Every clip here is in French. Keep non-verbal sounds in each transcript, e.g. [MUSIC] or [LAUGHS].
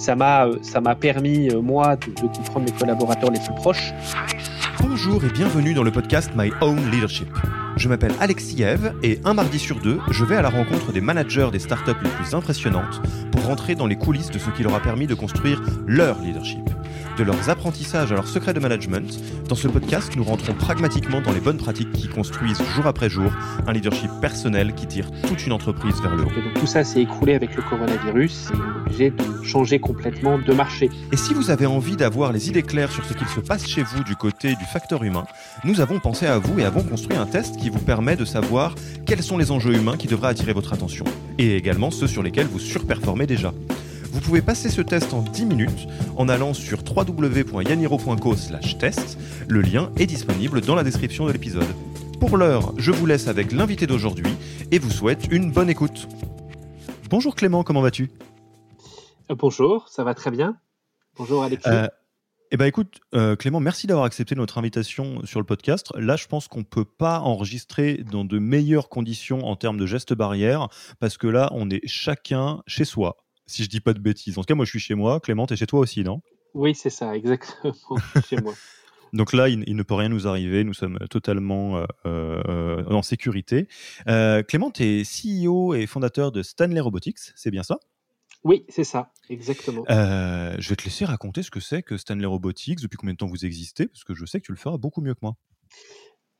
ça m'a ça m'a permis moi de, de comprendre mes collaborateurs les plus proches. Bonjour et bienvenue dans le podcast My Own Leadership. Je m'appelle Alexis et un mardi sur deux, je vais à la rencontre des managers des startups les plus impressionnantes pour rentrer dans les coulisses de ce qui leur a permis de construire leur leadership de leurs apprentissages à leurs secrets de management, dans ce podcast, nous rentrons pragmatiquement dans les bonnes pratiques qui construisent jour après jour un leadership personnel qui tire toute une entreprise vers le haut. Et donc tout ça s'est écroulé avec le coronavirus et on est obligé de changer complètement de marché. Et si vous avez envie d'avoir les idées claires sur ce qu'il se passe chez vous du côté du facteur humain, nous avons pensé à vous et avons construit un test qui vous permet de savoir quels sont les enjeux humains qui devraient attirer votre attention, et également ceux sur lesquels vous surperformez déjà. Vous pouvez passer ce test en 10 minutes en allant sur www.yaniro.co test. Le lien est disponible dans la description de l'épisode. Pour l'heure, je vous laisse avec l'invité d'aujourd'hui et vous souhaite une bonne écoute. Bonjour Clément, comment vas-tu? Euh, Bonjour, ça va très bien. Bonjour Alexis. Euh, eh ben écoute, euh, Clément, merci d'avoir accepté notre invitation sur le podcast. Là, je pense qu'on ne peut pas enregistrer dans de meilleures conditions en termes de gestes barrières, parce que là, on est chacun chez soi si je dis pas de bêtises. En tout cas, moi, je suis chez moi. Clément, tu es chez toi aussi, non? Oui, c'est ça, exactement. [LAUGHS] chez moi. [LAUGHS] Donc là, il, ne peut rien nous arriver. Nous sommes totalement euh, euh, en sécurité. Euh, Clément, tu es CEO et fondateur de Stanley Robotics, c'est bien ça? Oui, c'est ça, exactement. je vais te laisser raconter ce que c'est que Stanley Robotics, depuis combien de temps vous existez, parce que je sais que tu le feras beaucoup mieux que moi.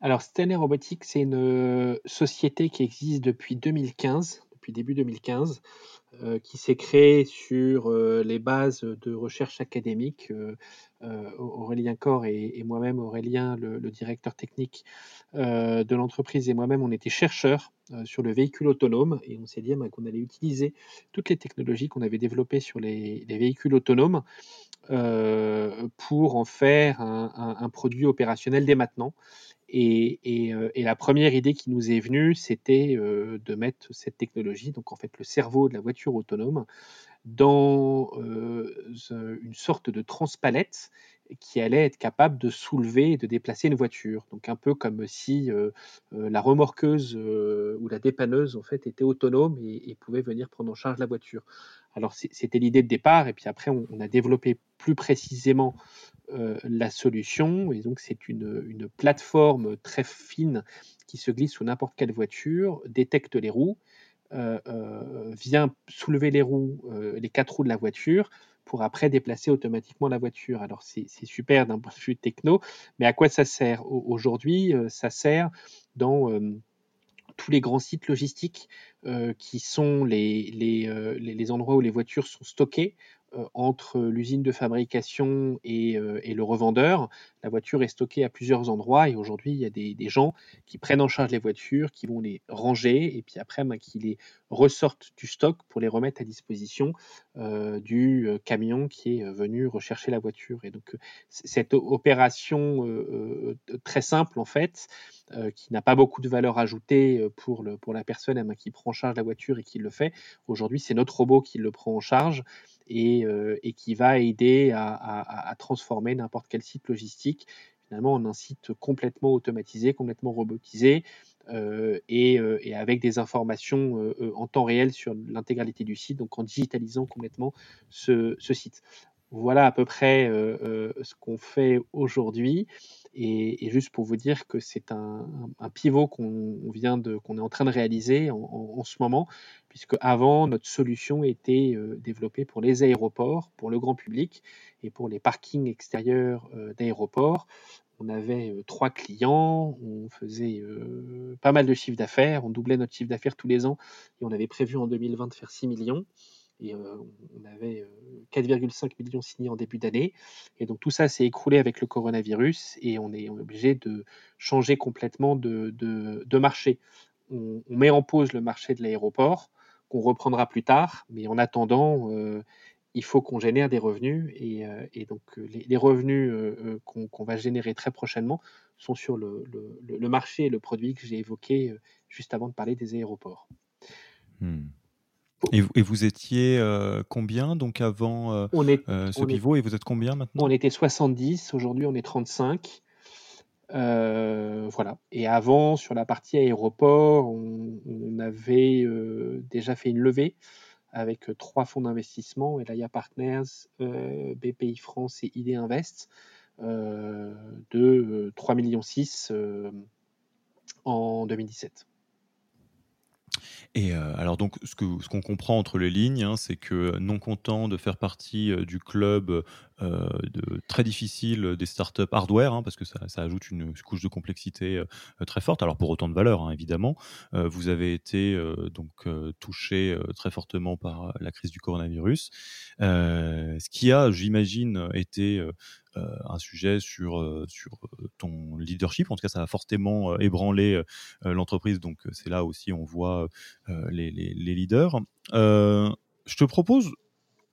Alors, Stanley Robotics, c'est une société qui existe depuis 2015, depuis début 2015. Euh, qui s'est créé sur euh, les bases de recherche académique. Euh, Aurélien Corr et, moi-même, Aurélien, le, directeur technique de l'entreprise, et moi-même, on était chercheurs sur le véhicule autonome et on s'est dit bah, qu'on allait utiliser toutes les technologies qu'on avait développées sur les, véhicules autonomes pour en faire un produit opérationnel dès maintenant. Euh, et, la première idée qui nous est venue, c'était euh, de mettre cette technologie, donc en fait le cerveau de la voiture autonome, dans euh, une sorte de transpalette qui allait être capable de soulever et de déplacer une voiture. Donc un peu comme si la remorqueuse ou la dépanneuse en fait était autonome et, pouvait venir prendre en charge la voiture. Alors c'était l'idée de départ et puis après on a développé plus précisément euh, la solution. Et donc, c'est une, plateforme très fine qui se glisse sous n'importe quelle voiture, détecte les roues, euh, euh, vient soulever les roues, les quatre roues de la voiture, pour après déplacer automatiquement la voiture. Alors, c'est super d'un point de vue techno, mais à quoi ça sert? Aujourd'hui, ça sert dans tous les grands sites logistiques qui sont les, endroits où les voitures sont stockées, euh, entre l'usine de fabrication euh, et, le revendeur. La voiture est stockée à plusieurs endroits et aujourd'hui, il y a des, gens qui prennent en charge les voitures, qui vont les ranger et puis après, ben, qui les ressortent du stock pour les remettre à disposition euh, du camion qui est venu rechercher la voiture. Et donc, cette opération très simple, en fait, qui n'a pas beaucoup de valeur ajoutée pour, la personne ben, qui prend en charge la voiture et qui le fait, aujourd'hui, c'est notre robot qui le prend en charge euh, et, qui va aider à, transformer n'importe quel site logistique finalement en un site complètement automatisé, complètement robotisé euh, euh, et, avec des informations en temps réel sur l'intégralité du site, donc en digitalisant complètement ce site. Voilà à peu près ce qu'on fait aujourd'hui. Et, juste pour vous dire que c'est un, pivot qu'on vient de, qu'on est en train de réaliser en, ce moment, puisque avant notre solution était euh, développée pour les aéroports, pour le grand public et pour les parkings extérieurs euh, d'aéroports. On avait euh, trois clients, on faisait pas mal de chiffre d'affaires, on doublait notre chiffre d'affaires tous les ans et on avait prévu en 2020 de faire 6 millions. Et on avait 4,5 millions signés en début d'année. Et donc tout ça s'est écroulé avec le coronavirus et on est obligé de changer complètement de, marché. On, met en pause le marché de l'aéroport, qu'on reprendra plus tard, mais en attendant, il faut qu'on génère des revenus. Et, donc les, revenus qu'on va générer très prochainement sont sur le, le, marché et le produit que j'ai évoqué juste avant de parler des aéroports. Hmm. Et, vous étiez euh, combien donc avant euh, euh, ce pivot et vous êtes combien maintenant? On était 70, aujourd'hui on est 35. voilà. Et avant, sur la partie aéroport, on, avait déjà fait une levée avec trois fonds d'investissement, Elaya Partners, BPI France et ID Invest, de 3,6 millions en 2017. Et euh, alors donc, ce qu'on ce qu'on comprend entre les lignes, hein, c'est que non content de faire partie euh, du club euh, très difficile des startups hardware, hein, parce que ça, ça, ajoute une couche de complexité très forte. Alors pour autant de valeur, hein, évidemment, vous avez été donc touché très fortement par la crise du coronavirus, ce qui a, j'imagine, été un sujet sur, sur ton leadership. En tout cas, ça a fortement ébranlé l'entreprise. Donc, c'est là aussi on voit les, les, leaders. je te propose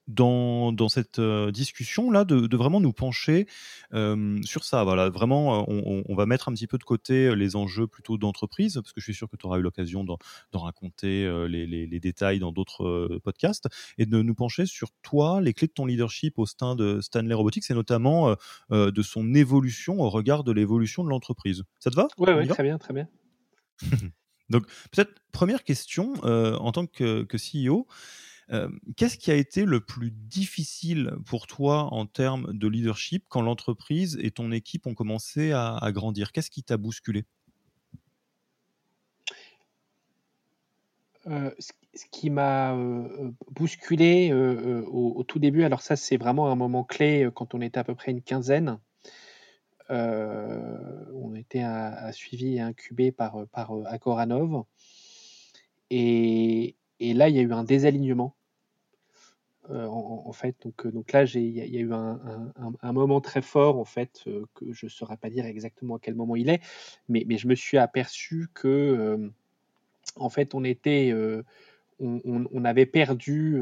dans, dans cette euh, discussion-là de, de, vraiment nous pencher euh, sur ça. Voilà, vraiment, euh, on, on, va mettre un petit peu de côté les enjeux plutôt d'entreprise, parce que je suis sûr que tu auras eu l'occasion d'en raconter les, les, les, détails dans d'autres podcasts, et de nous pencher sur toi, les clés de ton leadership au sein de Stanley Robotics, et notamment de son évolution au regard de l'évolution de l'entreprise. Ça te va? Oui, ouais, très bien, très bien. [LAUGHS] Donc, peut-être première question, en tant que, que CEO, euh, qu'est-ce qui a été le plus difficile pour toi en termes de leadership quand l'entreprise et ton équipe ont commencé à, grandir? Qu'est-ce qui t'a bousculé? Euh, ce qui m'a euh, bousculé au, tout début, alors ça c'est vraiment un moment clé quand on était à peu près une quinzaine. on était à, suivi et incubé par, par Akoranov. Et, et, là, il y a eu un désalignement euh, en, fait. Donc, euh, donc là, il y, a eu un, moment très fort, en fait, euh, que je ne saurais pas dire exactement à quel moment il est, mais, je me suis aperçu que, en fait, on était. On, avait perdu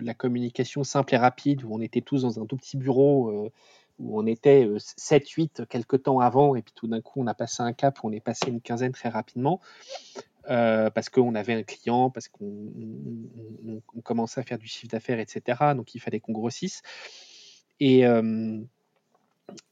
la communication simple et rapide, où on était tous dans un tout petit bureau où on était 7-8 quelques temps avant, et puis tout d'un coup on a passé un cap, où on est passé une quinzaine très rapidement. Euh, parce qu'on avait un client, parce qu'on commençait à faire du chiffre d'affaires, etc. Donc il fallait qu'on grossisse. Et, euh,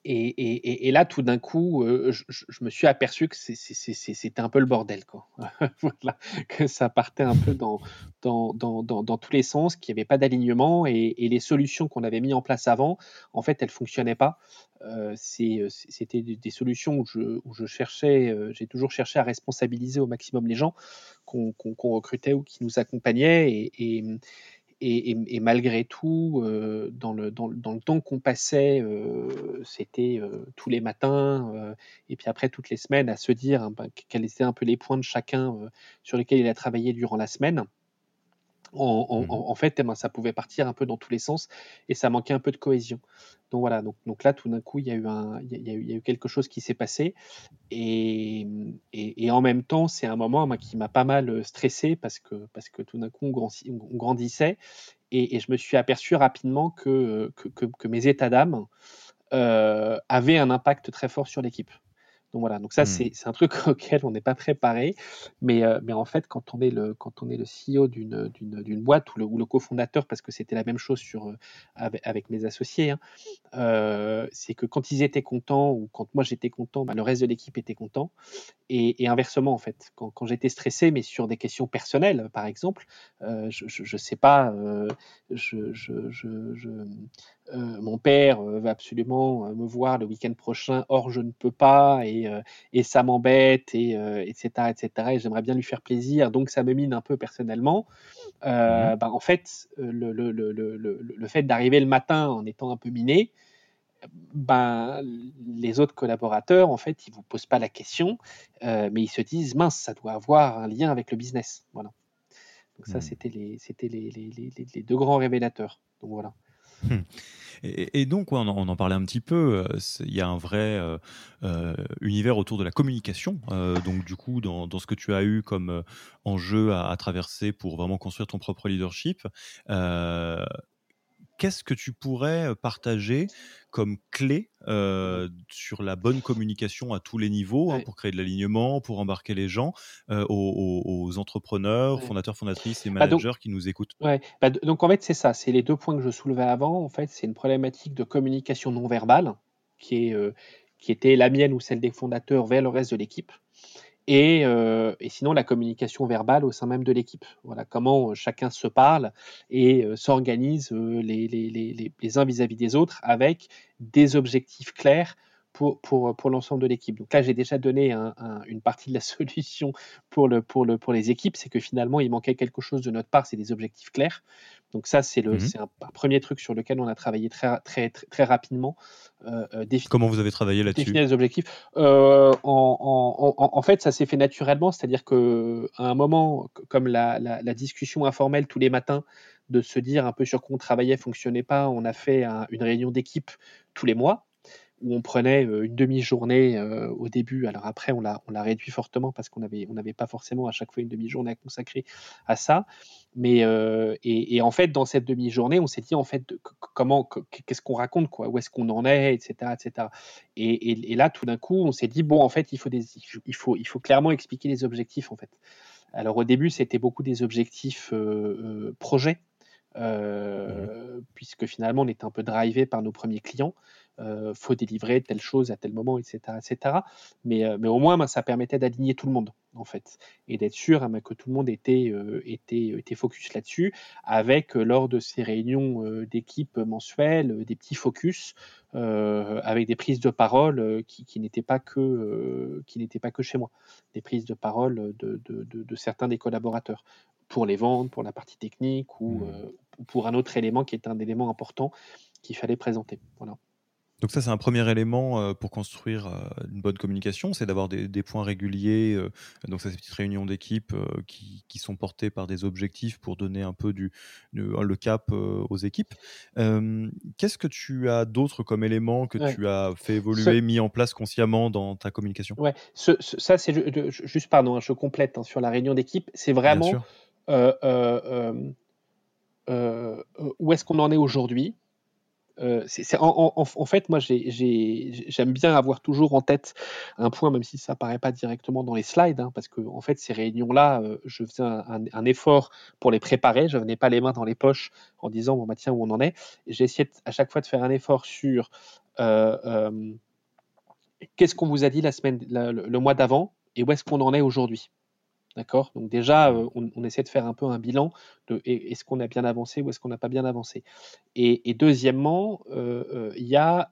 et, là, tout d'un coup, euh, je, me suis aperçu que c'était un peu le bordel, quoi. [LAUGHS] que ça partait un peu dans, tous les sens, qu'il n'y avait pas d'alignement et, les solutions qu'on avait mis en place avant, en fait, elles fonctionnaient pas. Euh, c'était des solutions où je, cherchais, euh, j'ai toujours cherché à responsabiliser au maximum les gens qu'on recrutait ou qui nous accompagnaient et, malgré tout, euh, dans, le, dans, temps qu'on passait, euh, c'était euh, tous les matins et puis après toutes les semaines à se dire hein, ben, quels étaient un peu les points de chacun sur lesquels il a travaillé durant la semaine. En, mmh fait, eh ben, ça pouvait partir un peu dans tous les sens et ça manquait un peu de cohésion. Donc voilà, donc, donc là, tout d'un coup, il y, a eu un, il, y a, eu, quelque chose qui s'est passé et, et, en même temps, c'est un moment qui m'a pas mal stressé parce que, parce que tout d'un coup, on, grandissait et, je me suis aperçu rapidement que, que, que, mes états d'âme euh, avaient un impact très fort sur l'équipe. Donc voilà, donc ça mmh. c'est un truc [LAUGHS] auquel on n'est pas préparé, mais, euh, mais en fait quand on est le, quand on est le CEO d'une boîte ou le, ou le cofondateur, parce que c'était la même chose sur, euh, avec, mes associés, hein, euh, c'est que quand ils étaient contents ou quand moi j'étais content, bah, le reste de l'équipe était content, et, inversement en fait, quand, quand j'étais stressé, mais sur des questions personnelles par exemple, je ne sais pas, je, je, je euh, mon père euh, va absolument euh, me voir le week-end prochain, or je ne peux pas, et, et ça m'embête, et, etc., etc., et j'aimerais bien lui faire plaisir, donc ça me mine un peu personnellement. Mmh bah, en fait, le, le, le, le fait d'arriver le matin en étant un peu miné, ben, les autres collaborateurs, en fait, ils vous posent pas la question, mais ils se disent, mince, ça doit avoir un lien avec le business. Voilà. Donc ça, mmh. c'était les, c'était les, les, les, les, deux grands révélateurs. Donc voilà. Hum. Et, donc, on, en, parlait un petit peu, euh, il y a un vrai euh, euh, univers autour de la communication. donc, du coup, dans, ce que tu as eu comme enjeu à, traverser pour vraiment construire ton propre leadership, qu'est-ce que tu pourrais partager comme clé sur la bonne communication à tous les niveaux hein, pour créer de l'alignement, pour embarquer les gens, aux, entrepreneurs, fondateurs, fondatrices et bah, managers qui nous écoutent? ouais. Bah, donc en fait c'est ça, c'est les deux points que je soulevais avant. En fait c'est une problématique de communication non verbale qui, est, qui était la mienne ou celle des fondateurs vers le reste de l'équipe. Et, et, sinon la communication verbale au sein même de l'équipe. Voilà comment chacun se parle et s'organise les, les, les, uns vis-à-vis des autres avec des objectifs clairs pour, pour, pour l'ensemble de l'équipe. Donc là, j'ai déjà donné un, une partie de la [LAUGHS] solution pour, le, pour, le, pour les équipes, c'est que finalement, il manquait quelque chose de notre part, c'est des objectifs clairs. Donc ça, c'est le, mmh un, premier truc sur lequel on a travaillé très, très, très, très rapidement. Euh, euh Comment vous avez travaillé là-dessus Définir les objectifs. Euh, en, en, en, fait, ça s'est fait naturellement, c'est-à-dire qu'à un moment, comme la, la, la, discussion informelle tous les matins, de se dire un peu sur quoi on travaillait fonctionnait pas, on a fait une réunion d'équipe tous les mois où on prenait une demi-journée au début. Alors après, on l'a, on l'a réduit fortement parce qu'on n'avait on pas forcément à chaque fois une demi-journée à consacrer à ça. Mais et, en fait, dans cette demi-journée, on s'est dit en fait comment, qu'est-ce qu'on raconte, quoi, où est-ce qu'on en est, etc., etc. Et, là, tout d'un coup, on s'est dit bon, en fait, il faut il faut, il faut clairement expliquer les objectifs, en fait. Alors au début, c'était beaucoup des objectifs projets. Mmh puisque finalement on était un peu drivé par nos premiers clients euh, faut délivrer telle chose à tel moment, etc. etc. Mais, euh, mais au moins, ben, ça permettait d'aligner tout le monde, en fait, et d'être sûr hein, que tout le monde était, euh, était, était focus là-dessus, avec, lors de ces réunions d'équipe mensuelles, des petits focus, avec des prises de parole qui, qui n'étaient pas, que, qui n'étaient pas que chez moi, des prises de parole de, de, de, certains des collaborateurs pour les ventes, pour la partie technique ou, mmh. Ou pour un autre élément qui est un élément important qu'il fallait présenter. Voilà. Donc ça, c'est un premier élément euh, pour construire euh, une bonne communication, c'est d'avoir des, points réguliers, euh, donc ça, ces petites réunions d'équipe qui, sont portées par des objectifs pour donner un peu du, le cap aux équipes. Qu'est-ce que tu as d'autre comme élément que tu as fait évoluer, mis en place consciemment dans ta communication? Ouais, ça c'est juste, pardon, hein, je complète hein, sur la réunion d'équipe, c'est vraiment où est-ce qu'on en est aujourd'hui euh, en, fait, moi, j'aime bien avoir toujours en tête un point, même si ça paraît pas directement dans les slides, hein, parce que en fait, ces réunions-là, euh, je faisais un, effort pour les préparer. Je venais pas les mains dans les poches en disant bon bah tiens où on en est. J'ai à chaque fois de faire un effort sur euh, qu'est-ce qu'on vous a dit la semaine, le mois d'avant et où est-ce qu'on en est aujourd'hui. D'accord? Donc déjà, euh, on, essaie de faire un peu un bilan de est-ce qu'on a bien avancé ou est-ce qu'on n'a pas bien avancé. Et, deuxièmement, euh, euh, il y a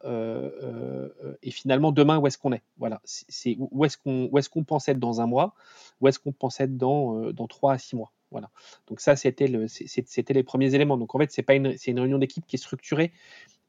et finalement demain où est-ce qu'on est? Voilà, c'est où est-ce qu'on est-ce qu'on pense être dans un mois, où est-ce qu'on pense être dans dans trois à six mois? Voilà. Donc ça, c'était le c'était les premiers éléments. Donc en fait, c'est pas une c'est une réunion d'équipe qui est structurée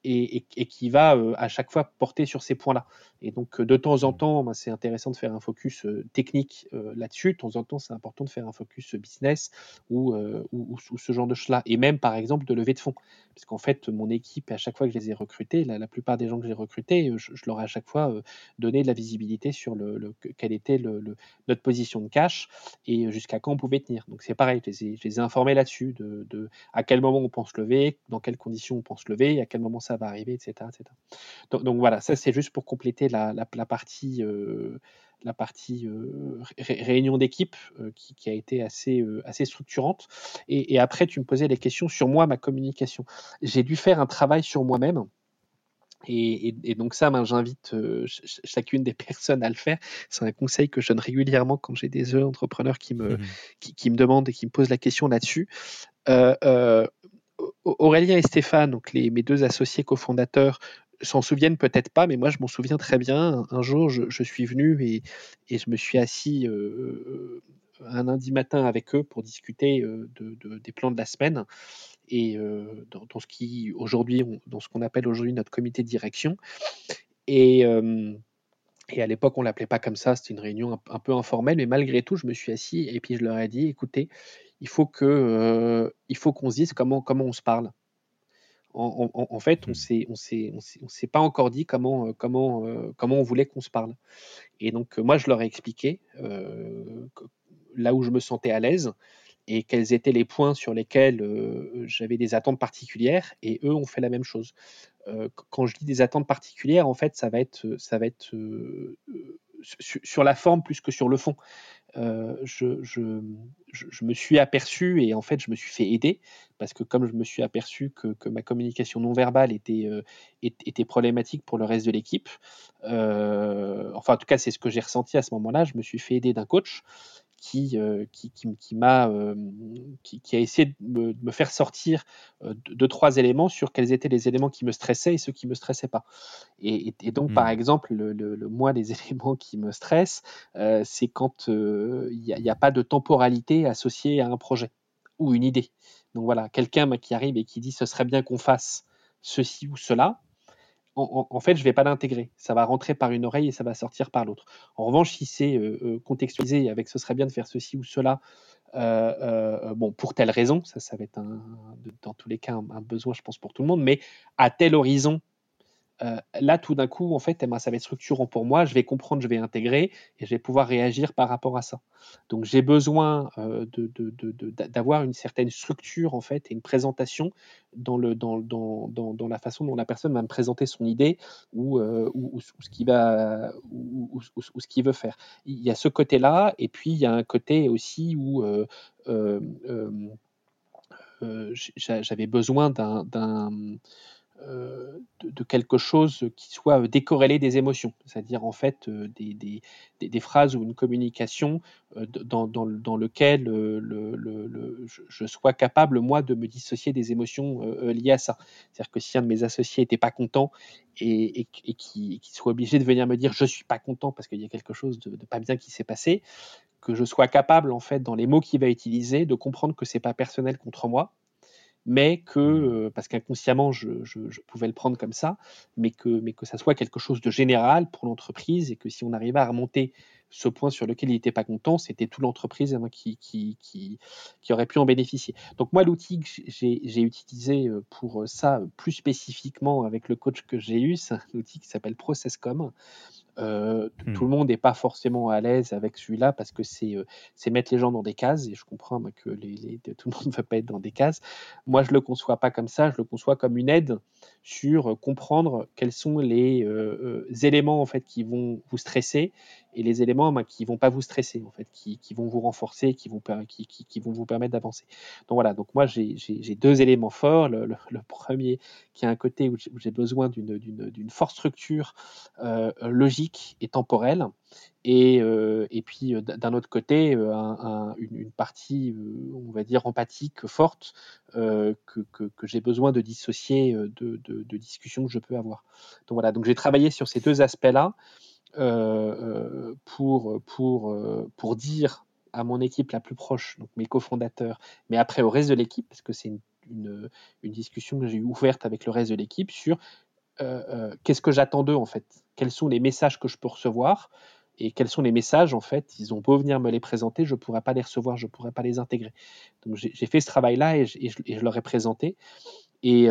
et, qui va euh, à chaque fois porter sur ces points-là. Et donc, euh, de temps en temps, ben, c'est intéressant de faire un focus euh, technique là-dessus. De temps en temps, c'est important de faire un focus business ou, ou, ce genre de choses-là. Et même, par exemple, de lever de fonds. Parce qu'en fait, mon équipe, à chaque fois que je les ai recrutés, la, plupart des gens que j'ai recrutés, je, leur ai à chaque fois donné de la visibilité sur le, quelle était le, notre position de cash et jusqu'à quand on pouvait tenir. Donc, c'est pareil, je les ai, informés là-dessus, de, de, à quel moment on pense lever, dans quelles conditions on pense lever, à quel moment ça va arriver, etc. Donc, voilà, ça c'est juste pour compléter la, partie, la partie euh, euh, réunion d'équipe euh, qui, a été assez, assez structurante. Et, après, tu me posais des questions sur moi, ma communication. J'ai dû faire un travail sur moi-même. Et, donc ça, ben, j'invite chacune des personnes à le faire. C'est un conseil que je donne régulièrement quand j'ai des entrepreneurs qui me, mmh qui, me demandent et qui me posent la question là-dessus. Aurélien et Stéphane, donc mes deux associés cofondateurs, s'en souviennent peut-être pas, mais moi je m'en souviens très bien. Un, jour, je, suis venu et, je me suis assis euh, euh, un lundi matin avec eux pour discuter euh, de, des plans de la semaine et dans, ce qui aujourd'hui, dans ce qu'on appelle aujourd'hui notre comité de direction. Et, et à l'époque, on l'appelait pas comme ça, c'était une réunion un, un, peu informelle, mais malgré tout, je me suis assis et puis je leur ai dit, écoutez, il faut que euh, il faut qu'on se dise comment comment on se parle. En, fait, on mmh. ne on s'est pas encore dit comment euh, comment euh, comment on voulait qu'on se parle. Et donc moi je leur ai expliqué là où je me sentais à l'aise et quels étaient les points sur lesquels j'avais des attentes particulières et eux ont fait la même chose. quand je dis des attentes particulières, en fait, ça va être ça va être sur la forme plus que sur le fond. Euh, je, je, je, me suis aperçu et en fait je me suis fait aider parce que comme je me suis aperçu que, que ma communication non verbale était, euh, était problématique pour le reste de l'équipe, euh, enfin en tout cas c'est ce que j'ai ressenti à ce moment-là, je me suis fait aider d'un coach qui, euh, qui, qui, m'a, euh, qui, a essayé de me, faire sortir euh, deux, trois éléments sur quels étaient les éléments qui me stressaient et ceux qui me stressaient pas. Et, donc, par hmm. exemple, le, le, moi, les [LAUGHS] éléments qui me stressent, c'est quand il n'y a, a, pas de temporalité associée à un projet ou une idée. Donc voilà, quelqu'un qui arrive et qui dit ce serait bien qu'on fasse ceci ou cela, en, fait, je ne vais pas l'intégrer. Ça va rentrer par une oreille et ça va sortir par l'autre. En revanche, si c'est euh, euh, contextualisé avec ce serait bien de faire ceci ou cela, euh, bon, pour telle raison, ça, ça va être dans tous les cas un, besoin, je pense, pour tout le monde, mais à tel horizon, euh, là, tout d'un coup, en fait, eh ben, ça va être structurant pour moi. Je vais comprendre, je vais intégrer et je vais pouvoir réagir par rapport à ça. Donc, j'ai besoin euh, d'avoir une certaine structure, en fait, et une présentation dans, la façon dont la personne va me présenter son idée ou, euh, ce va ou, ce qu'il veut faire. Il y a ce côté-là, et puis il y a un côté aussi où j'avais besoin d'un euh, de, quelque chose qui soit décorrélé des émotions, c'est-à-dire en fait euh, des, phrases ou une communication euh, dans, dans, dans, lequel le, le, je, sois capable, moi, de me dissocier des émotions liées à ça. C'est-à-dire que si un de mes associés n'était pas content et, et, qui, soit obligé de venir me dire je suis pas content parce qu'il y a quelque chose de, de pas bien qui s'est passé, que je sois capable, en fait, dans les mots qu'il va utiliser, de comprendre que c'est pas personnel contre moi, mais que, mmh. euh, parce qu'inconsciemment, je, pouvais le prendre comme ça, mais que, mais que ça soit quelque chose de général pour l'entreprise et que si on arrivait à remonter ce point sur lequel il n'était pas content, c'était toute l'entreprise hein, qui, qui, qui, qui, aurait pu en bénéficier. Donc moi, l'outil que j'ai utilisé euh, pour ça, plus spécifiquement avec le coach que j'ai eu, c'est un outil qui s'appelle ProcessCom. Euh, mmh. Tout le monde n'est pas forcément à l'aise avec celui-là parce que c'est euh, mettre les gens dans des cases et je comprends que les, tout le monde [LAUGHS] ne veut pas être dans des cases. Moi, je ne le conçois pas comme ça, je le conçois comme une aide sur comprendre quels sont les éléments en fait qui vont vous stresser et les éléments ben, qui vont pas vous stresser en fait, qui, vont vous renforcer, qui vont, qui, vont vous permettre d'avancer. Donc voilà, donc moi j'ai deux éléments forts. Le, premier qui a un côté où j'ai besoin d'une forte structure euh, logique et temporelle, et, euh, et puis euh, d'un autre côté un, une, partie, on va dire empathique forte que, que, que j'ai besoin de dissocier de, de, de discussions que je peux avoir. Donc voilà, donc j'ai travaillé sur ces deux aspects-là. Euh, euh, pour, pour, euh, pour dire à mon équipe la plus proche, donc mes cofondateurs, mais après au reste de l'équipe, parce que c'est une, une, discussion que j'ai ouverte avec le reste de l'équipe sur qu'est-ce que j'attends d'eux en fait, quels sont les messages que je peux recevoir? Et quels sont les messages en fait, ils ont beau venir me les présenter, je ne pourrais pas les recevoir, je ne pourrais pas les intégrer. Donc j'ai fait ce travail-là et, et, je leur ai présenté. Et,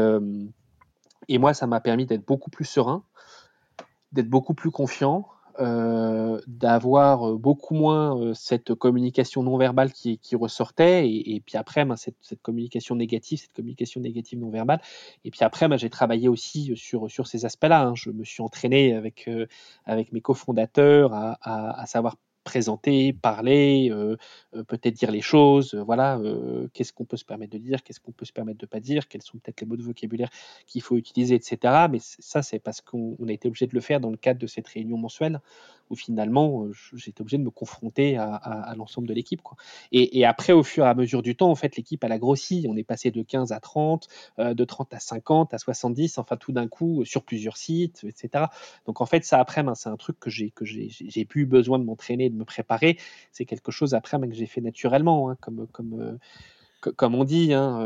et moi, ça m'a permis d'être beaucoup plus serein, d'être beaucoup plus confiant, euh, d'avoir euh, beaucoup moins euh, cette communication non verbale qui, qui ressortait et, puis après ben, cette, cette, communication négative cette communication négative non verbale et puis après ben, j'ai travaillé aussi sur, sur ces aspects là hein. je me suis entraîné avec, avec mes cofondateurs à, à, à savoir présenter, parler, euh, euh, peut-être dire les choses, euh, voilà, qu'est-ce qu'on peut se permettre de dire, qu'est-ce qu'on peut se permettre de pas dire, quels sont peut-être les mots de vocabulaire qu'il faut utiliser, etc. Mais ça, c'est parce qu'on a été obligé de le faire dans le cadre de cette réunion mensuelle où finalement j'étais obligé de me confronter à, l'ensemble de l'équipe. Et, après, au fur et à mesure du temps, en fait, l'équipe elle a grossi. On est passé de 15 à 30, euh, de 30 à 50, à 70, enfin tout d'un coup sur plusieurs sites, etc. Donc en fait, ça après, ben, c'est un truc que j'ai plus besoin de m'entraîner, de me préparer. C'est quelque chose après ben, que j'ai fait naturellement, hein, comme comme euh, comme on dit, hein,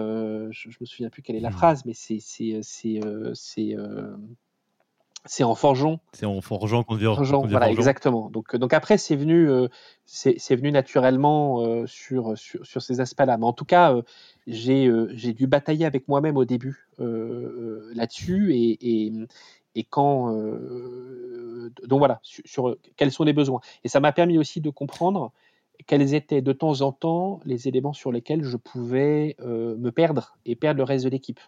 je, je, me souviens plus quelle est la mmh. phrase, mais c'est c'est c'est c'est en forgeant. C'est en forgeant qu'on devient, forgeant. Voilà, exactement. Donc, donc après, c'est venu, euh, c'est venu naturellement euh, sur, sur, sur, ces aspects-là. Mais en tout cas, euh, j'ai j'ai dû batailler avec moi-même au début là-dessus et, et, et, quand. Donc voilà, sur, sur, quels sont les besoins. Et ça m'a permis aussi de comprendre quels étaient de temps en temps les éléments sur lesquels je pouvais me perdre et perdre le reste de l'équipe.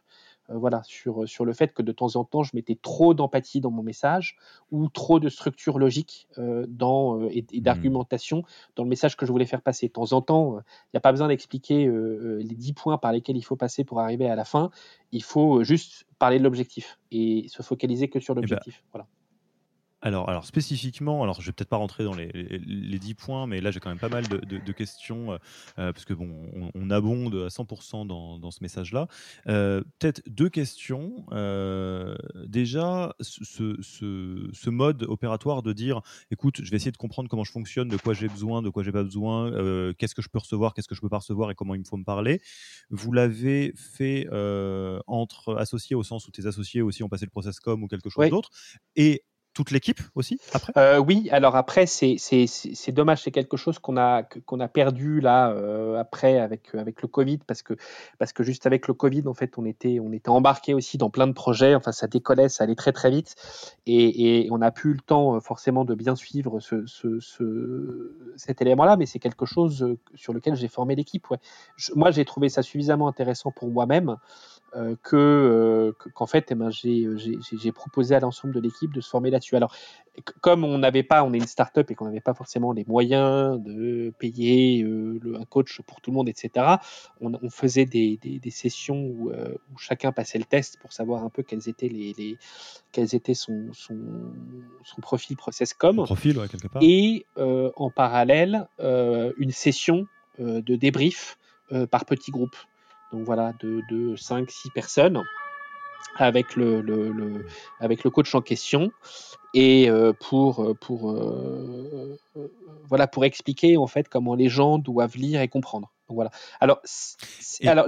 voilà, sur, sur le fait que de temps en temps, je mettais trop d'empathie dans mon message ou trop de structure logique dans, et, et mmh. d'argumentation dans le message que je voulais faire passer. De temps en temps, il n'y a pas besoin d'expliquer les dix points par lesquels il faut passer pour arriver à la fin. Il faut juste parler de l'objectif et se focaliser que sur eh ben, l'objectif. voilà. Alors, alors spécifiquement, alors je vais peut-être pas rentrer dans les, les, 10 points, mais là j'ai quand même pas mal de, questions, euh, euh, parce que bon, on, abonde à 100% dans, dans, ce message-là. Euh, peut-être deux questions. déjà, ce, ce, ce, mode opératoire de dire, écoute, je vais essayer de comprendre comment je fonctionne, de quoi j'ai besoin, de quoi j'ai pas besoin, qu'est-ce que je peux recevoir, qu'est-ce que je peux pas recevoir et comment il me faut me parler. Vous l'avez fait entre associés au sens où tes associés aussi ont passé le process com ou quelque chose d'autre, et toute l'équipe aussi après? Euh, Oui, alors après, c'est dommage, c'est quelque chose qu'on a, qu'on a perdu là euh, après avec, avec le Covid, parce que, parce que juste avec le Covid, en fait, on était, on était embarqué aussi dans plein de projets, enfin ça décollait, ça allait très très vite, et, et on n'a plus eu le temps euh, forcément de bien suivre ce, ce, ce cet élément-là, mais c'est quelque chose sur lequel j'ai formé l'équipe. Ouais. moi, j'ai trouvé ça suffisamment intéressant pour moi-même. Euh, euh, que qu'en fait, eh ben, j'ai proposé à l'ensemble de l'équipe de se former là-dessus. Alors, comme on n'avait pas, on est une start-up et qu'on n'avait pas forcément les moyens de payer euh, un coach pour tout le monde, etc., on, faisait des, sessions où, chacun passait le test pour savoir un peu quels étaient les, les quels étaient son, son, son, profil process com. Profil, ouais, quelque part. Et en parallèle, une session de débrief par petits groupes donc voilà, de, de 5-6 personnes avec le, le, avec le coach en question et euh, pour, pour, euh, euh, voilà, pour expliquer en fait comment les gens doivent lire et comprendre. Donc voilà. Alors, alors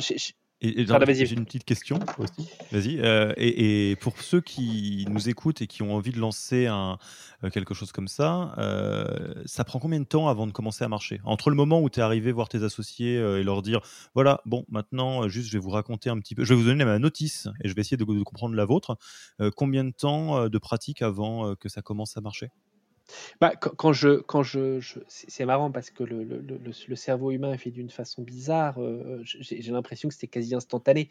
et, j'ai une petite question aussi. Vas-y. Euh, et, pour ceux qui nous écoutent et qui ont envie de lancer un, euh, quelque chose comme ça, euh, ça prend combien de temps avant de commencer à marcher? Entre le moment où tu es arrivé voir tes associés et leur dire voilà, bon, maintenant, juste, je vais vous raconter un petit peu, je vais vous donner ma notice et je vais essayer de comprendre la vôtre. combien de temps de pratique avant que ça commence à marcher? Bah, quand, je, quand je, c'est marrant parce que le, le, le, cerveau humain est fait d'une façon bizarre. Euh, j'ai l'impression que c'était quasi instantané.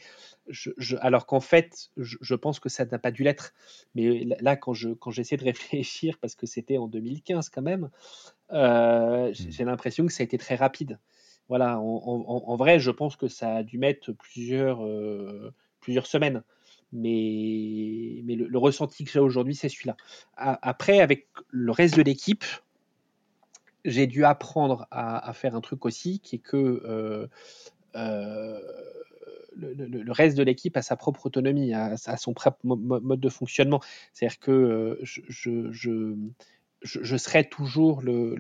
Je, alors qu'en fait, je, pense que ça n'a pas dû l'être. Mais là, quand je, quand j'essaie de réfléchir, parce que c'était en 2015 quand même, euh, mmh. j'ai l'impression que ça a été très rapide. Voilà. En, vrai, je pense que ça a dû mettre plusieurs, euh, plusieurs semaines mais, le, ressenti que j'ai aujourd'hui, c'est celui-là. Après, avec le reste de l'équipe, j'ai dû apprendre à, faire un truc aussi, qui est que euh, euh, le, reste de l'équipe a sa propre autonomie, a, son propre mode de fonctionnement. C'est-à-dire que euh, je, serai toujours le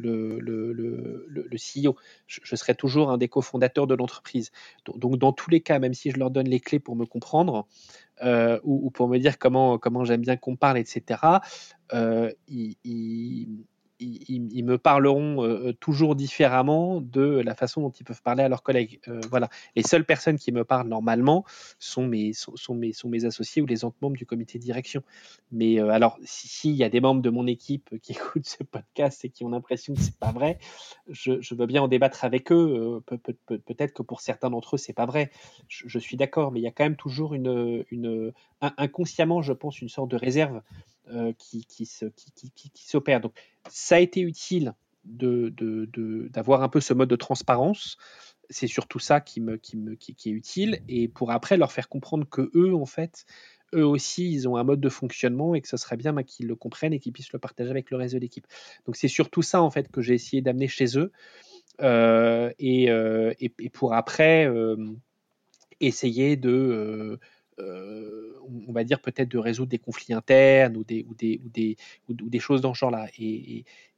CEO, je, serai toujours un des cofondateurs de l'entreprise. Donc, dans tous les cas, même si je leur donne les clés pour me comprendre, euh, ou, pour me dire comment, j'aime bien qu'on parle, etc., euh, ils, me parleront euh, toujours différemment de la façon dont ils peuvent parler à leurs collègues. voilà. Les seules personnes qui me parlent normalement sont mes, associés ou les autres membres du comité de direction. Mais alors, s'il y a des membres de mon équipe qui [LAUGHS] écoutent ce podcast et qui ont l'impression que c'est pas vrai, je, veux bien en débattre avec eux. Peut-être que pour certains d'entre eux, c'est pas vrai. Je, je suis d'accord, mais il y a quand même toujours une, une, inconsciemment, je pense, une sorte de réserve euh, qui, qui, s'opère. Donc, ça a été utile d'avoir de, de, un peu ce mode de transparence. C'est surtout ça qui, me, qui, me, qui, est utile. Et pour après leur faire comprendre que eux, en fait, eux aussi, ils ont un mode de fonctionnement et que ce serait bien bah, qu'ils le comprennent et qu'ils puissent le partager avec le reste de l'équipe. Donc, c'est surtout ça, en fait, que j'ai essayé d'amener chez eux. Euh, et, euh, et, et, pour après essayer de on va dire peut-être de résoudre des conflits internes ou des, ou des, ou des, ou des choses dans ce genre-là.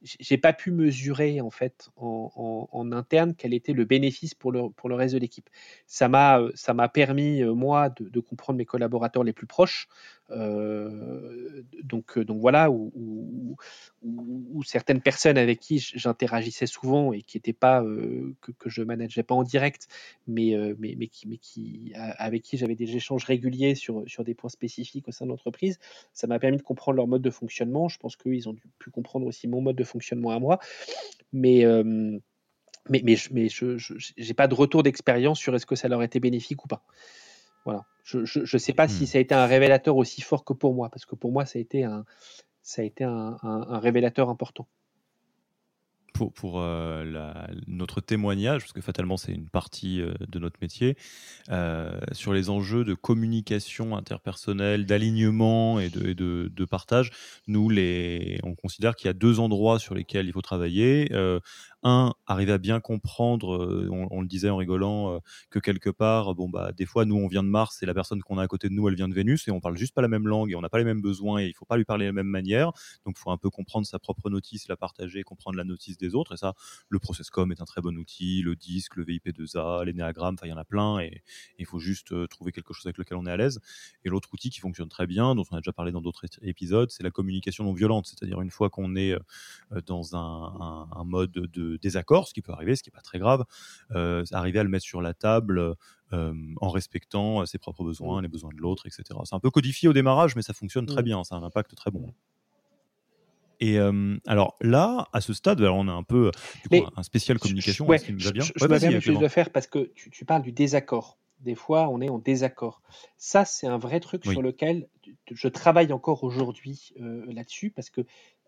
J'ai pas pu mesurer en fait en, interne quel était le bénéfice pour le, reste de l'équipe. Ça m'a m'a permis euh, moi de, comprendre mes collaborateurs les plus proches. Euh, donc donc voilà où, certaines personnes avec qui j'interagissais souvent et qui n'étaient pas euh, que, que, je manageais pas en direct, mais avec qui j'avais des échanges réguliers sur des points spécifiques au sein de l'entreprise. Ça m'a permis de comprendre leur mode de fonctionnement. Je pense qu'ils ont pu comprendre aussi mon mode de fonctionnement à moi. Mais, euh, mais, mais, mais je n'ai pas de retour d'expérience sur est-ce que ça leur était bénéfique ou pas. Voilà. je ne sais pas si hmm. ça a été un révélateur aussi fort que pour moi, parce que pour moi, ça a été un, ça a été un révélateur important pour, euh, notre témoignage, parce que fatalement c'est une partie euh, de notre métier, euh, sur les enjeux de communication interpersonnelle, d'alignement et, de, de, de, partage. Nous, les, on considère qu'il y a deux endroits sur lesquels il faut travailler un, arriver à bien comprendre, euh, on, le disait en rigolant, euh, que quelque part, bon bah des fois nous on vient de Mars et la personne qu'on a à côté de nous elle vient de Vénus et on parle juste pas la même langue et on n'a pas les mêmes besoins et il faut pas lui parler de la même manière. Donc il faut un peu comprendre sa propre notice, la partager, comprendre la notice des autres et ça, le processcom est un très bon outil, le disque, le VIP2A, l'énéagramme, enfin il y en a plein et il faut juste euh, trouver quelque chose avec lequel on est à l'aise. Et l'autre outil qui fonctionne très bien, dont on a déjà parlé dans d'autres épisodes, c'est la communication non violente, c'est-à-dire une fois qu'on est dans un, un mode de désaccord, ce qui peut arriver, ce qui n'est pas très grave, euh, arriver à le mettre sur la table euh, en respectant ses propres besoins, mmh. les besoins de l'autre, etc. C'est un peu codifié au démarrage, mais ça fonctionne très mmh. bien, ça a un impact très bon. Et euh, alors là, à ce stade, on a un peu un spécial communication. Je, qui nous bien. je, je de faire parce que tu, parles du désaccord. Des fois, on est en désaccord. Ça, c'est un vrai truc sur lequel je travaille encore aujourd'hui là-dessus parce que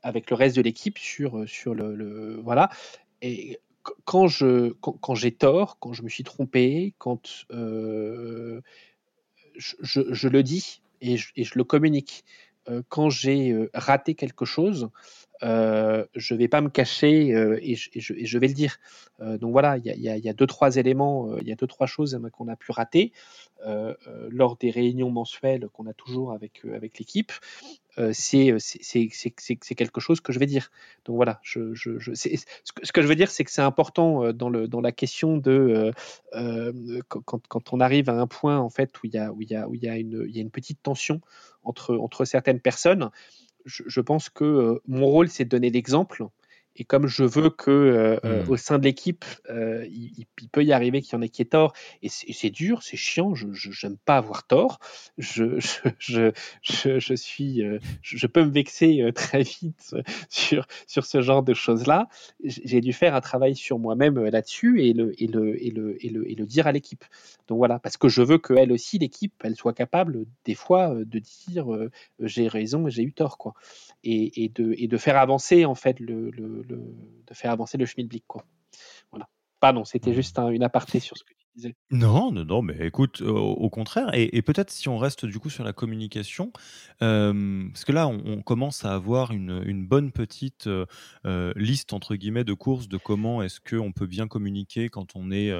avec le reste de l'équipe sur, sur le, le, voilà et quand j'ai tort, quand je me suis trompé, quand euh, je, le dis et je, le communique. Euh, quand j'ai euh, raté quelque chose, euh, je vais pas me cacher et je, vais le dire. donc voilà, il y, a, deux trois éléments, il y a deux trois choses qu'on a pu rater lors des réunions mensuelles qu'on a toujours avec l'équipe. Euh, c'est quelque chose que je vais dire. Donc voilà, je, je, je ce, que, je veux dire, c'est que c'est important euh, dans, le, dans la question de euh, quand, quand, on arrive à un point en fait où il y a, où il y a, où il y a, une, il y a une petite tension entre, entre certaines personnes. Je, je pense que mon rôle, c'est de donner l'exemple et comme je veux que euh, euh, mmh. au sein de l'équipe, euh, il, peut y arriver qu'il y en ait qui aient tort, et c'est dur, c'est chiant, je n'aime pas avoir tort, [LAUGHS] je, je, je, je suis, je peux me vexer très vite [LAUGHS] sur, sur ce genre de choses-là. J'ai dû faire un travail sur moi-même là-dessus et le, et, le, et, le, et, le, et le dire à l'équipe. Donc voilà, parce que je veux qu'elle aussi, l'équipe, elle soit capable des fois de dire j'ai raison et j'ai eu tort. Quoi et, de, et de faire avancer en fait le, le, de faire avancer le schmilblick quoi. Voilà. Pardon, c'était juste une aparté sur ce que non, non, non, mais écoute, au, contraire, et, peut-être si on reste du coup sur la communication, parce que là, on, commence à avoir une, bonne petite liste entre guillemets de courses de comment est-ce qu'on peut bien communiquer quand on est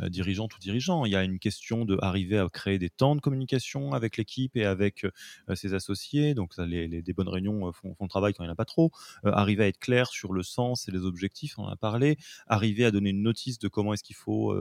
dirigeant ou dirigeant. Il y a une question de arriver à créer des temps de communication avec l'équipe et avec ses associés, donc les, bonnes réunions font, font, le travail quand il n'y en a pas trop. arriver à être clair sur le sens et les objectifs, on en a parlé. Arriver à donner une notice de comment est-ce qu'il faut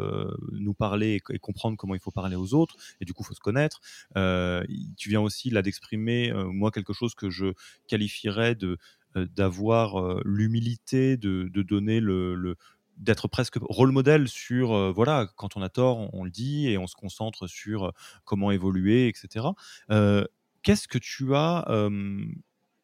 nous parler et, comprendre comment il faut parler aux autres, et du coup, il faut se connaître. Euh, tu viens aussi là d'exprimer, euh, moi, quelque chose que je qualifierais de euh, d'avoir l'humilité de, de, donner le, d'être presque rôle modèle sur voilà quand on a tort on, le dit et on se concentre sur comment évoluer etc qu'est-ce que tu as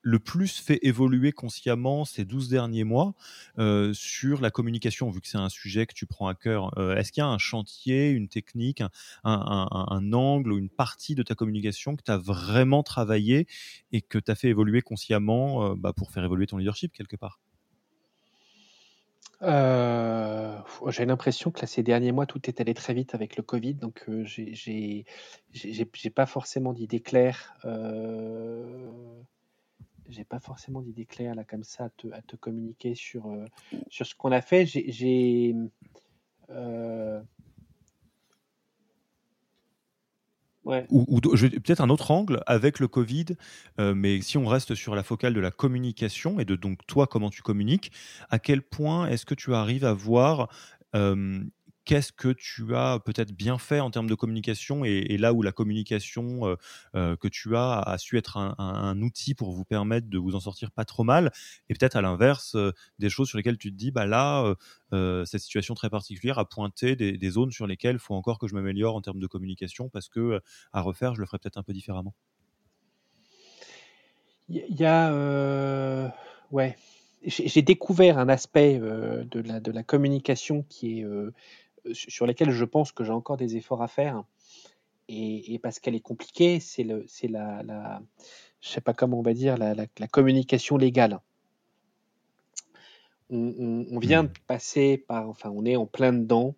le plus fait évoluer consciemment ces 12 derniers mois euh, sur la communication, vu que c'est un sujet que tu prends à cœur euh, Est-ce qu'il y a un chantier, une technique, un, angle ou une partie de ta communication que tu as vraiment travaillé et que tu as fait évoluer consciemment euh, bah, pour faire évoluer ton leadership quelque part? J'ai l'impression que là, ces derniers mois, tout est allé très vite avec le Covid, donc j'ai pas forcément d'idée claire j'ai pas forcément d'idée claire là comme ça à te, à te communiquer sur, euh, sur ce qu'on a fait. J'ai euh... ouais. ou, ou peut-être un autre angle avec le Covid, euh, mais si on reste sur la focale de la communication et de donc toi comment tu communiques, à quel point est-ce que tu arrives à voir euh, qu'est-ce que tu as peut-être bien fait en termes de communication et, là où la communication euh, euh, que tu as a su être un, outil pour vous permettre de vous en sortir pas trop mal et peut-être à l'inverse euh, des choses sur lesquelles tu te dis bah là cette situation très particulière a pointé des, zones sur lesquelles il faut encore que je m'améliore en termes de communication parce que à refaire je le ferais peut-être un peu différemment. Il y, a ouais j'ai découvert un aspect de la communication qui est sur lesquels je pense que j'ai encore des efforts à faire. et, parce qu'elle est compliquée, c'est le, c'est la, la, je sais pas comment on va dire, la, la, communication légale. On, vient de passer par, enfin, on est en plein dedans.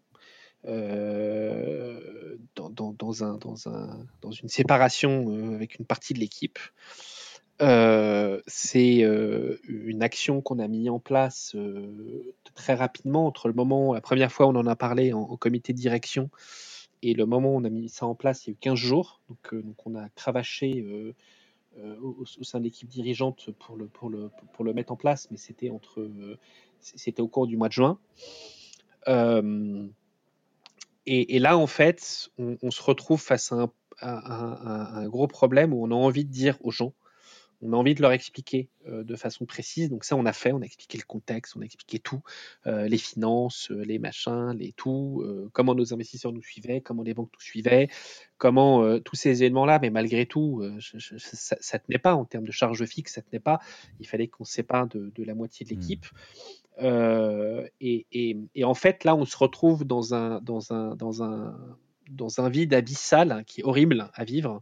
Euh, dans, dans, un, dans, un, dans une séparation euh, avec une partie de l'équipe. Euh, c'est une action qu'on a mis en place très rapidement entre le moment, la première fois on en a parlé en, comité de direction et le moment où on a mis ça en place, il y a eu 15 jours. Donc, euh, on a cravaché euh, euh, au, sein de l'équipe dirigeante pour le, mettre en place, mais c'était au cours du mois de juin. Et, là, en fait, on, se retrouve face à un, gros problème où on a envie de dire aux gens on a envie de leur expliquer euh, de façon précise. Donc ça, on a fait, on a expliqué le contexte, on a expliqué tout, euh, les finances, euh, les machins, les tout, comment nos investisseurs nous suivaient, comment les banques nous suivaient, comment tous ces éléments-là. Mais malgré tout, ça, ne tenait pas en termes de charge fixe, ça tenait pas. Il fallait qu'on se sépare de, la moitié de mmh. l'équipe. Et, en fait, là, on se retrouve dans un, dans un, dans un, dans un vide abyssal qui est horrible à vivre.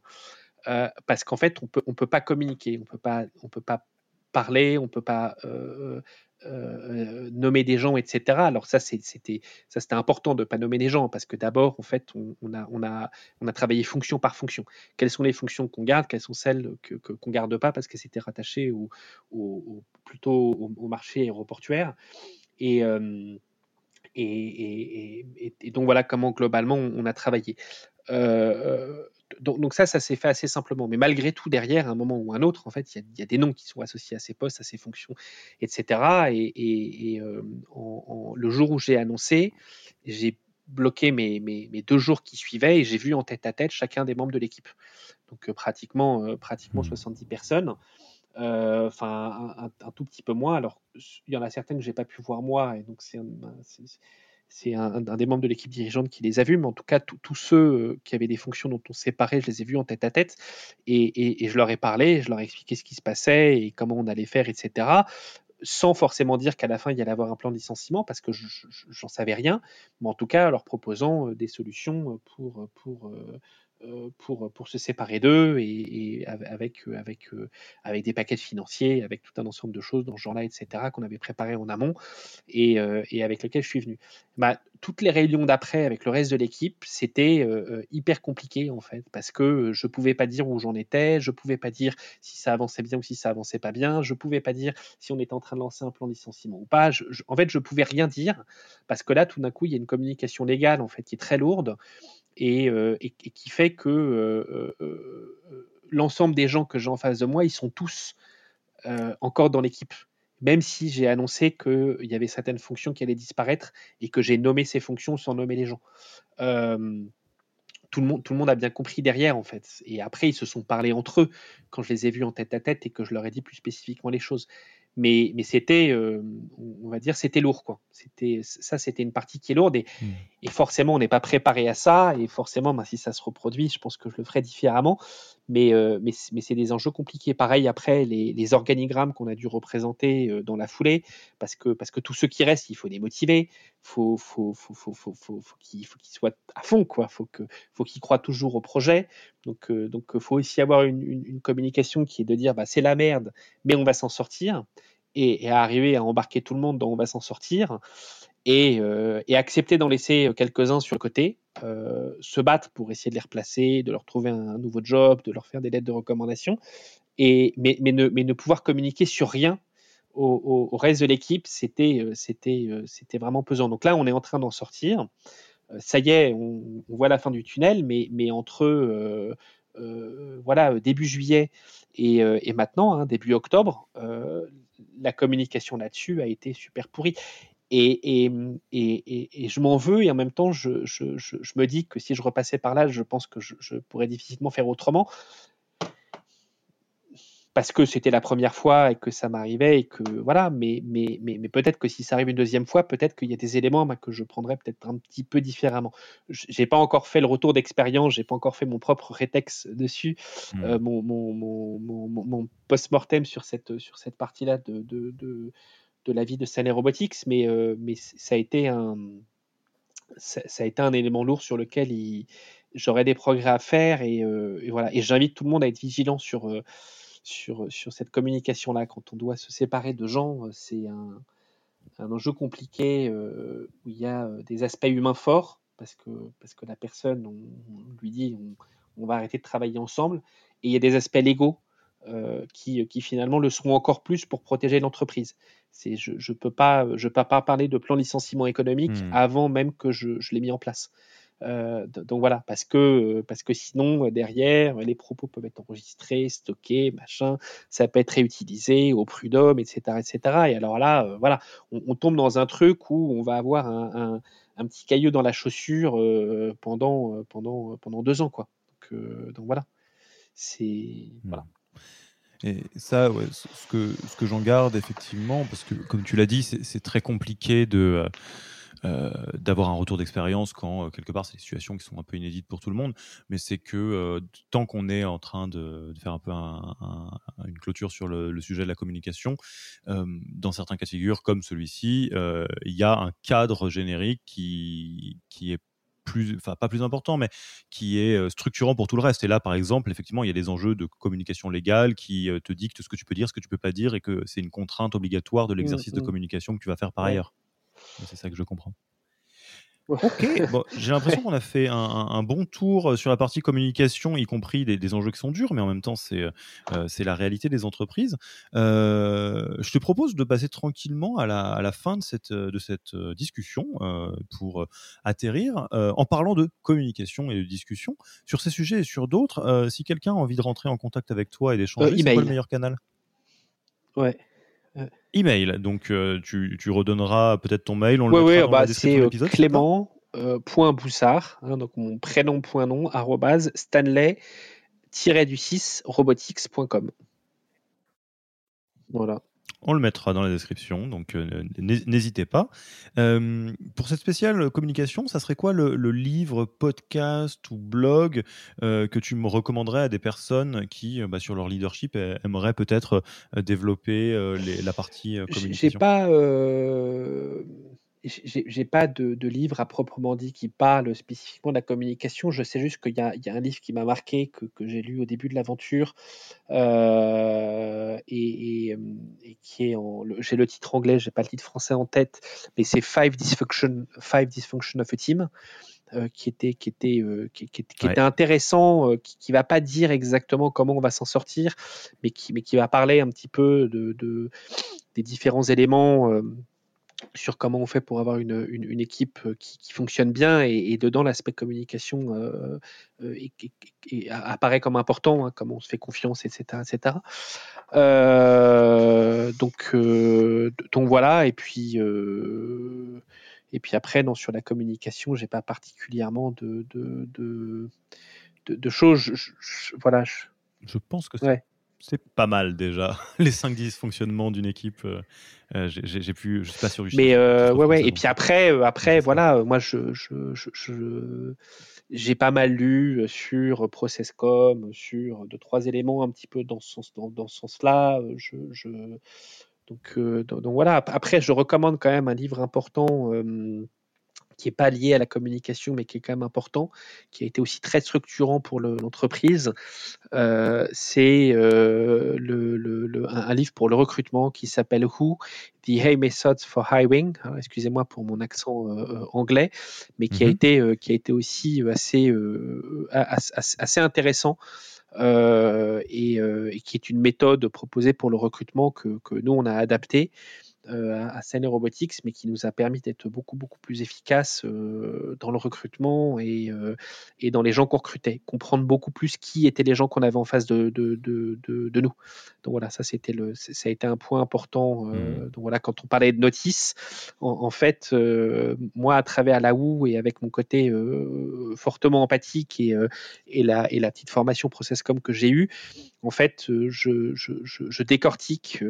Euh, parce qu'en fait, on peut, on peut pas communiquer, on peut pas, on peut pas parler, on peut pas euh, euh, nommer des gens, etc. Alors ça, c'était, important de pas nommer des gens parce que d'abord, en fait, on, a, travaillé fonction par fonction. Quelles sont les fonctions qu'on garde, quelles sont celles que, qu'on garde pas parce que c'était rattaché au, plutôt au, marché aéroportuaire et donc voilà comment globalement on, a travaillé. Donc, ça, ça s'est fait assez simplement. Mais malgré tout, derrière, à un moment ou un autre, en fait, il y, a des noms qui sont associés à ces postes, à ces fonctions, etc. Et, euh, le jour où j'ai annoncé, j'ai bloqué mes, deux jours qui suivaient et j'ai vu en tête à tête chacun des membres de l'équipe. Donc euh, pratiquement, euh, pratiquement 70 mmh. personnes. Enfin, un, tout petit peu moins. Alors, il y en a certaines que j'ai pas pu voir moi, et donc c'est c'est un, des membres de l'équipe dirigeante qui les a vus, mais en tout cas, tous ceux euh, qui avaient des fonctions dont on séparait, je les ai vus en tête à tête, et, je leur ai parlé, je leur ai expliqué ce qui se passait et comment on allait faire, etc sans forcément dire qu'à la fin il y allait avoir un plan de licenciement parce que j'en savais rien, mais en tout cas leur proposant euh, des solutions pour, pour, euh, euh, pour, pour se séparer d'eux et, avec, euh, avec, euh, avec des paquets financiers, avec tout un ensemble de choses dans ce genre-là, etc., qu'on avait préparé en amont et, et, avec lesquels je suis venu. Bah, toutes les réunions d'après avec le reste de l'équipe, c'était hyper compliqué en fait, parce que je pouvais pas dire où j'en étais, je pouvais pas dire si ça avançait bien ou si ça avançait pas bien, je pouvais pas dire si on était en train de lancer un plan de licenciement ou pas. en fait, je pouvais rien dire parce que là, tout d'un coup, il y a une communication légale en fait qui est très lourde euh, et, qui fait que euh, euh, l'ensemble des gens que j'ai en face de moi, ils sont tous encore dans l'équipe. Même si j'ai annoncé qu'il y avait certaines fonctions qui allaient disparaître et que j'ai nommé ces fonctions sans nommer les gens. tout le, monde, tout le monde a bien compris derrière, en fait. Et après, ils se sont parlé entre eux quand je les ai vus en tête à tête et que je leur ai dit plus spécifiquement les choses mais, mais c'était, euh, on va dire, c'était lourd, quoi. C'était, ça, c'était une partie qui est lourde et, mmh. et forcément, on n'est pas préparé à ça et forcément, ben, si ça se reproduit, je pense que je le ferai différemment. Mais, euh, mais, mais c'est des enjeux compliqués. Pareil, après, les, les organigrammes qu'on a dû représenter euh, dans la foulée, parce que, parce que tous ceux qui restent, il faut les motiver, faut, faut, faut, faut, faut, faut, faut qu'ils soient à fond, quoi. Faut que, faut qu'ils croient toujours au projet. Donc, donc, faut aussi avoir une, une, une, communication qui est de dire, bah, c'est la merde, mais on va s'en sortir et, à arriver à embarquer tout le monde dont on va s'en sortir et, euh, et accepter d'en laisser quelques-uns sur le côté, euh, se battre pour essayer de les replacer, de leur trouver un, nouveau job, de leur faire des lettres de recommandation, et, mais, mais, ne, pouvoir communiquer sur rien au, reste de l'équipe, c'était, euh, c'était, euh, c'était vraiment pesant. Donc là, on est en train d'en sortir. Euh, ça y est, on, voit la fin du tunnel, mais, mais entre euh, voilà début juillet et, et maintenant, hein, début octobre, la communication là-dessus a été super pourrie. Et, et, et, je m'en veux et en même temps, je, je, je, me dis que si je repassais par là, je pense que je, pourrais difficilement faire autrement parce que c'était la première fois et que ça m'arrivait et que voilà, mais, mais, mais, mais peut-être que si ça arrive une deuxième fois, peut-être qu'il y a des éléments bah, que je prendrais peut-être un petit peu différemment. J'ai pas encore fait le retour d'expérience, j'ai pas encore fait mon propre rétex dessus, mmh. euh, mon, mon, mon, mon post-mortem sur cette, sur cette partie-là de, de, de, de, la vie de Sané Robotics, mais, euh, ça a été un élément lourd sur lequel il, j'aurai des progrès à faire et, voilà. Et j'invite tout le monde à être vigilant sur, sur cette communication-là. Quand on doit se séparer de gens, c'est un, enjeu compliqué où il y a des aspects humains forts parce que, la personne, on, lui dit on, va arrêter de travailler ensemble. Et il y a des aspects légaux euh, qui, finalement le seront encore plus pour protéger l'entreprise. C'est, je ne peux, pas, je peux pas parler de plan licenciement économique mmh. avant même que je, je l'ai mis en place. Euh, donc voilà, parce que, parce que sinon, derrière, les propos peuvent être enregistrés, stockés, machin, ça peut être réutilisé au prud'homme, etc., etc. Et alors là, euh, voilà, on, on, tombe dans un truc où on va avoir un, un, un petit caillou dans la chaussure euh, pendant, pendant, pendant deux ans, quoi. Donc, donc voilà, c'est mmh. Et ça, ouais, ce que, ce que j'en garde effectivement, parce que comme tu l'as dit, c'est très compliqué de, euh, d'avoir un retour d'expérience quand euh, quelque part c'est des situations qui sont un peu inédites pour tout le monde, mais c'est que euh, tant qu'on est en train de, de faire un peu un, un, une clôture sur le, le, sujet de la communication, dans certains cas de figure comme celui-ci, il y a un cadre générique qui, qui est plus, enfin pas plus important, mais qui est structurant pour tout le reste. Et là, par exemple, effectivement, il y a des enjeux de communication légale qui te dictent ce que tu peux dire, ce que tu peux pas dire, et que c'est une contrainte obligatoire de mmh, l'exercice de mmh. communication que tu vas faire par ailleurs. C'est ça que je comprends. Ok, [LAUGHS] j'ai l'impression qu'on a fait un, bon tour sur la partie communication, y compris des, enjeux qui sont durs, mais en même temps, c'est euh, la réalité des entreprises. Euh, je te propose de passer tranquillement à la, à la fin de cette, de cette discussion euh, pour atterrir en parlant de communication et de discussion sur ces sujets et sur d'autres. si quelqu'un a envie de rentrer en contact avec toi et d'échanger, c'est quoi le meilleur canal? Ouais. Email, donc euh, tu, tu, redonneras peut-être ton mail. On oui, le bah, c'est Clément. Euh, point Boussard, hein, donc mon prénom point nom arrobase Stanley du 6 robotics.com. Voilà. On le mettra dans la description, donc euh, n'hésitez pas. Euh, pour cette spéciale communication, ça serait quoi le, livre, podcast ou blog euh, que tu me recommanderais à des personnes qui, bah, sur leur leadership, aimeraient peut-être développer la partie communication J'ai pas j'ai pas de, de, livre à proprement dit qui parle spécifiquement de la communication. Je sais juste qu'il y, y, a un livre qui m'a marqué, que, que j'ai lu au début de l'aventure, euh, et, et, et, qui est. J'ai le titre anglais, j'ai pas le titre français en tête, mais c'est Five Dysfunction, Five Dysfunction of a Team. Euh, qui était qui était euh, qui, qui, qui ouais. était intéressant euh, qui, qui va pas dire exactement comment on va s'en sortir mais qui mais qui va parler un petit peu de, de des différents éléments sur comment on fait pour avoir une, une, une équipe euh, qui, qui, fonctionne bien et, et dedans l'aspect communication euh, euh, et, et, apparaît comme important, hein, comment on se fait confiance, etc. etc. Euh, donc, euh, donc voilà, et puis, et puis après, non, sur la communication, j'ai pas particulièrement de, de, de, de, de choses. Je, je, voilà. Je, je pense que c'est ouais c'est pas mal déjà [LAUGHS] les 5 dysfonctionnements d'une équipe euh, euh j'ai pu je suis pas sûr du mais euh, ouais ouais et puis après euh, après voilà moi je j'ai pas mal lu sur processcom sur deux trois éléments un petit peu dans ce sens dans, dans ce sens là je, je donc, donc, donc voilà. Après je recommande quand même un livre important qui n'est pas lié à la communication, mais qui est quand même important, qui a été aussi très structurant pour l'entreprise. Euh, c'est euh, le, le, un, livre pour le recrutement qui s'appelle Who, The Hey Methods for Hiring. Excusez-moi pour mon accent euh, anglais, mais qui, mm -hmm. a été, euh, qui a été aussi assez, assez, assez intéressant. Et, et, qui est une méthode proposée pour le recrutement que, que nous on a adapté euh, à Scène Robotics, mais qui nous a permis d'être beaucoup, beaucoup plus efficace euh, dans le recrutement et, euh, et dans les gens qu'on recrutait, comprendre beaucoup plus qui étaient les gens qu'on avait en face de, de, de, de, nous. Donc voilà, ça, c'était le, ça a été un point important. Mmh. Donc voilà, quand on parlait de notice, en, en fait, moi, à travers la OU et avec mon côté fortement empathique et, et, la, et la petite formation Processcom que j'ai eue, en fait, je, je, je, je décortique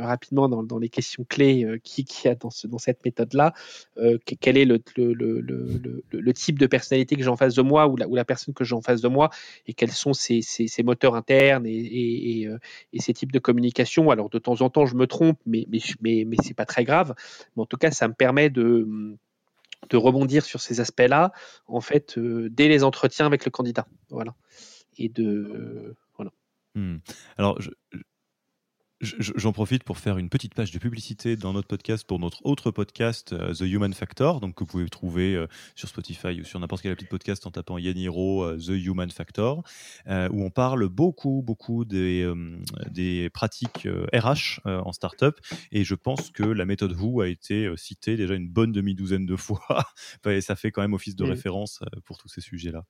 rapidement dans, dans les questions clé euh, qui, qui a dans, ce, dans cette méthode-là, euh, quel est le, type de personnalité que j'ai en face de moi ou la, personne que j'ai en face de moi et quels sont ses, moteurs internes et, euh, et, ces types de communication. Alors de temps en temps, je me trompe, mais, mais, mais, c'est pas très grave. Mais en tout cas, ça me permet de rebondir sur ces aspects-là, en fait, dès les entretiens avec le candidat. Voilà. Et de. voilà. Hmm. Alors, je, J'en profite pour faire une petite page de publicité dans notre podcast pour notre autre podcast, euh, The Human Factor, donc que vous pouvez trouver euh, sur Spotify ou sur n'importe quel petit podcast en tapant Yaniro euh, The Human Factor, où on parle beaucoup, beaucoup des, des pratiques RH en startup. Et je pense que la méthode Who a été citée déjà une bonne demi-douzaine de fois. [LAUGHS] et ça fait quand même office de référence pour tous ces sujets-là.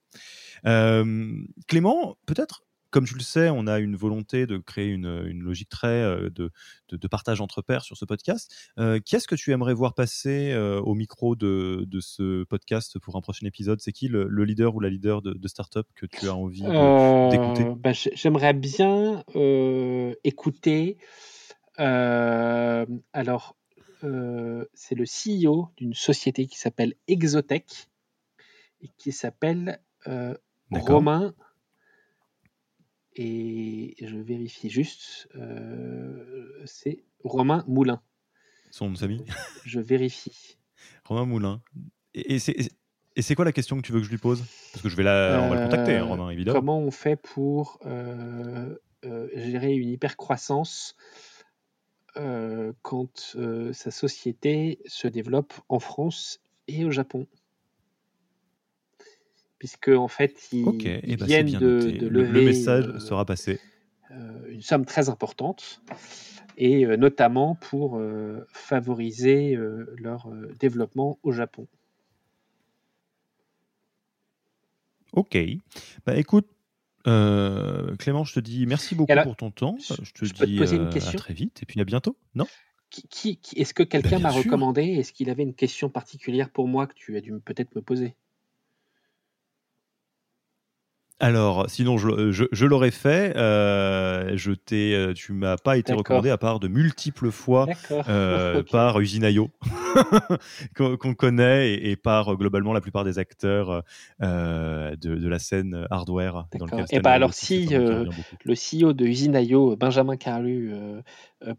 Clément, peut-être comme tu le sais, on a une volonté de créer une, logique très euh, de, de, partage entre pairs sur ce podcast. Euh, qui est-ce que tu aimerais voir passer euh, au micro de, de, ce podcast pour un prochain épisode? C'est qui le, leader ou la leader de, de startup que tu as envie d'écouter? Bah, J'aimerais bien écouter. alors, c'est le CEO d'une société qui s'appelle Exotech et qui s'appelle Romain et je vérifie juste, euh, c'est Romain Moulin. Son nom de [LAUGHS] Je vérifie. Romain Moulin. Et, c'est quoi la question que tu veux que je lui pose? Parce que je vais la, on va le contacter, hein, Romain, évidemment. Comment on fait pour euh, euh, gérer une hypercroissance quand sa société se développe en France et au Japon? Puisque en fait ils, eh ben, viennent de, lever le message euh, sera passé. euh, une somme très importante et euh, notamment pour favoriser leur développement au Japon. Ok, bah écoute, Clément, je te dis merci beaucoup pour ton temps. Je te dis à très vite et puis à bientôt. Non? Qui, Est-ce que quelqu'un bah, m'a recommandé? Est-ce qu'il avait une question particulière pour moi que tu as dû peut-être me poser? Alors, sinon, je, l'aurais fait. Euh, je t'ai, euh, tu m'as pas été recommandé à part de multiples fois euh, [LAUGHS] par Usinaio, [LAUGHS] qu'on connaît, et, par globalement la plupart des acteurs de, la scène hardware. Dans et bah alors, si le CEO de Usinaio, Benjamin Carlu,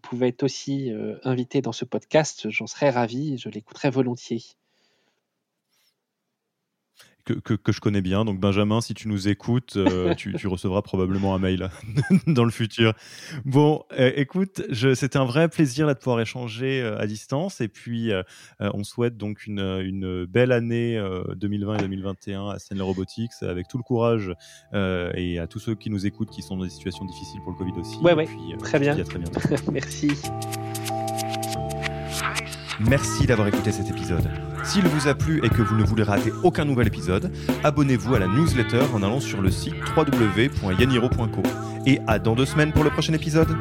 pouvait être aussi invité dans ce podcast, j'en serais ravi. Je l'écouterais volontiers que, je connais bien. Donc Benjamin, si tu nous écoutes, euh, [LAUGHS] tu, recevras probablement un mail [LAUGHS] dans le futur. Bon, euh, écoute, c'était un vrai plaisir là, de pouvoir échanger euh, à distance. Et puis, on souhaite donc une, une belle année 2020 et 2021 à Stanley Robotics avec tout le courage et à tous ceux qui nous écoutent qui sont dans des situations difficiles pour le Covid aussi. Ouais, ouais. très bien. À très bientôt. [LAUGHS] Merci. Merci d'avoir écouté cet épisode. S'il vous a plu et que vous ne voulez rater aucun nouvel épisode, abonnez-vous à la newsletter en allant sur le site www.yaniro.co. Et à dans deux semaines pour le prochain épisode.